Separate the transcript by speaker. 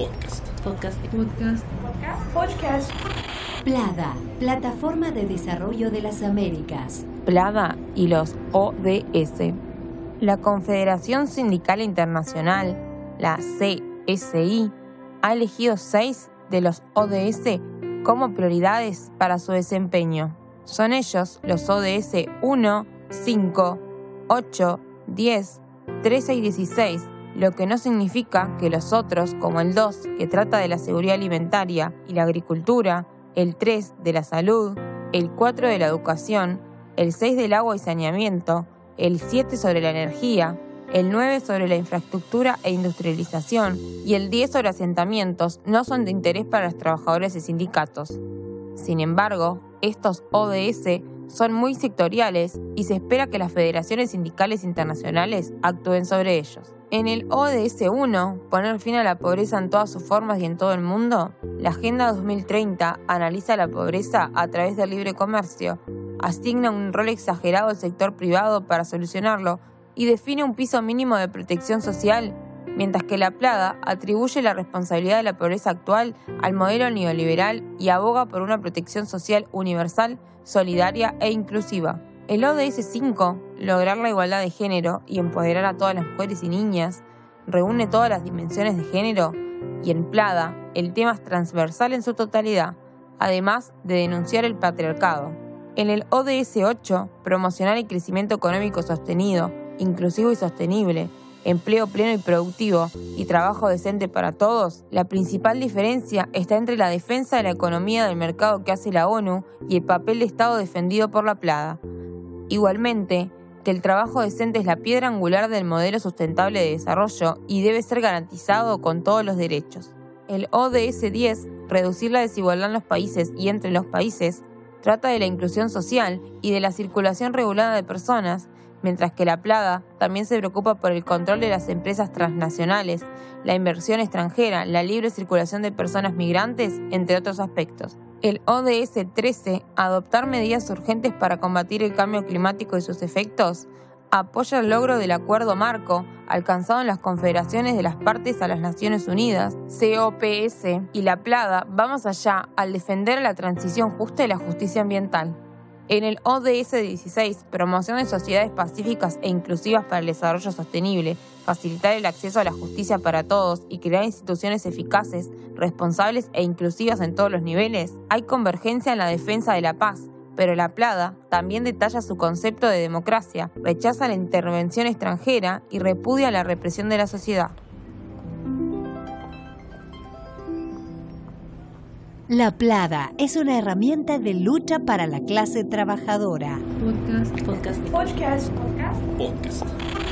Speaker 1: Podcast.
Speaker 2: Podcast. Podcast.
Speaker 3: Podcast. Podcast.
Speaker 4: Plada, Plataforma de Desarrollo de las Américas.
Speaker 5: Plada y los ODS. La Confederación Sindical Internacional, la CSI, ha elegido seis de los ODS como prioridades para su desempeño. Son ellos los ODS 1, 5, 8, 10, 13 y 16, lo que no significa que los otros, como el 2, que trata de la seguridad alimentaria y la agricultura, el 3 de la salud, el 4 de la educación, el 6 del agua y saneamiento, el 7 sobre la energía, el 9 sobre la infraestructura e industrialización y el 10 sobre asentamientos no son de interés para los trabajadores y sindicatos. Sin embargo, estos ODS son muy sectoriales y se espera que las federaciones sindicales internacionales actúen sobre ellos. En el ODS 1, poner fin a la pobreza en todas sus formas y en todo el mundo, la Agenda 2030 analiza la pobreza a través del libre comercio, asigna un rol exagerado al sector privado para solucionarlo y define un piso mínimo de protección social, mientras que la Plada atribuye la responsabilidad de la pobreza actual al modelo neoliberal y aboga por una protección social universal, solidaria e inclusiva. El ODS 5, lograr la igualdad de género y empoderar a todas las mujeres y niñas, reúne todas las dimensiones de género y en Plada el tema es transversal en su totalidad, además de denunciar el patriarcado. En el ODS 8, promocionar el crecimiento económico sostenido, inclusivo y sostenible, empleo pleno y productivo y trabajo decente para todos, la principal diferencia está entre la defensa de la economía del mercado que hace la ONU y el papel de Estado defendido por la Plada. Igualmente, que el trabajo decente es la piedra angular del modelo sustentable de desarrollo y debe ser garantizado con todos los derechos. El ODS 10, reducir la desigualdad en los países y entre los países, trata de la inclusión social y de la circulación regulada de personas, mientras que la plaga también se preocupa por el control de las empresas transnacionales, la inversión extranjera, la libre circulación de personas migrantes, entre otros aspectos. El ODS 13, adoptar medidas urgentes para combatir el cambio climático y sus efectos, apoya el logro del acuerdo marco alcanzado en las confederaciones de las partes a las Naciones Unidas, COPS, y la plaga va más allá al defender la transición justa y la justicia ambiental. En el ODS 16, promoción de sociedades pacíficas e inclusivas para el desarrollo sostenible, facilitar el acceso a la justicia para todos y crear instituciones eficaces, responsables e inclusivas en todos los niveles, hay convergencia en la defensa de la paz, pero la Plada también detalla su concepto de democracia, rechaza la intervención extranjera y repudia la represión de la sociedad.
Speaker 4: La Plada es una herramienta de lucha para la clase trabajadora.
Speaker 2: Podcast. Podcast.
Speaker 3: Podcast. Podcast.
Speaker 1: Podcast.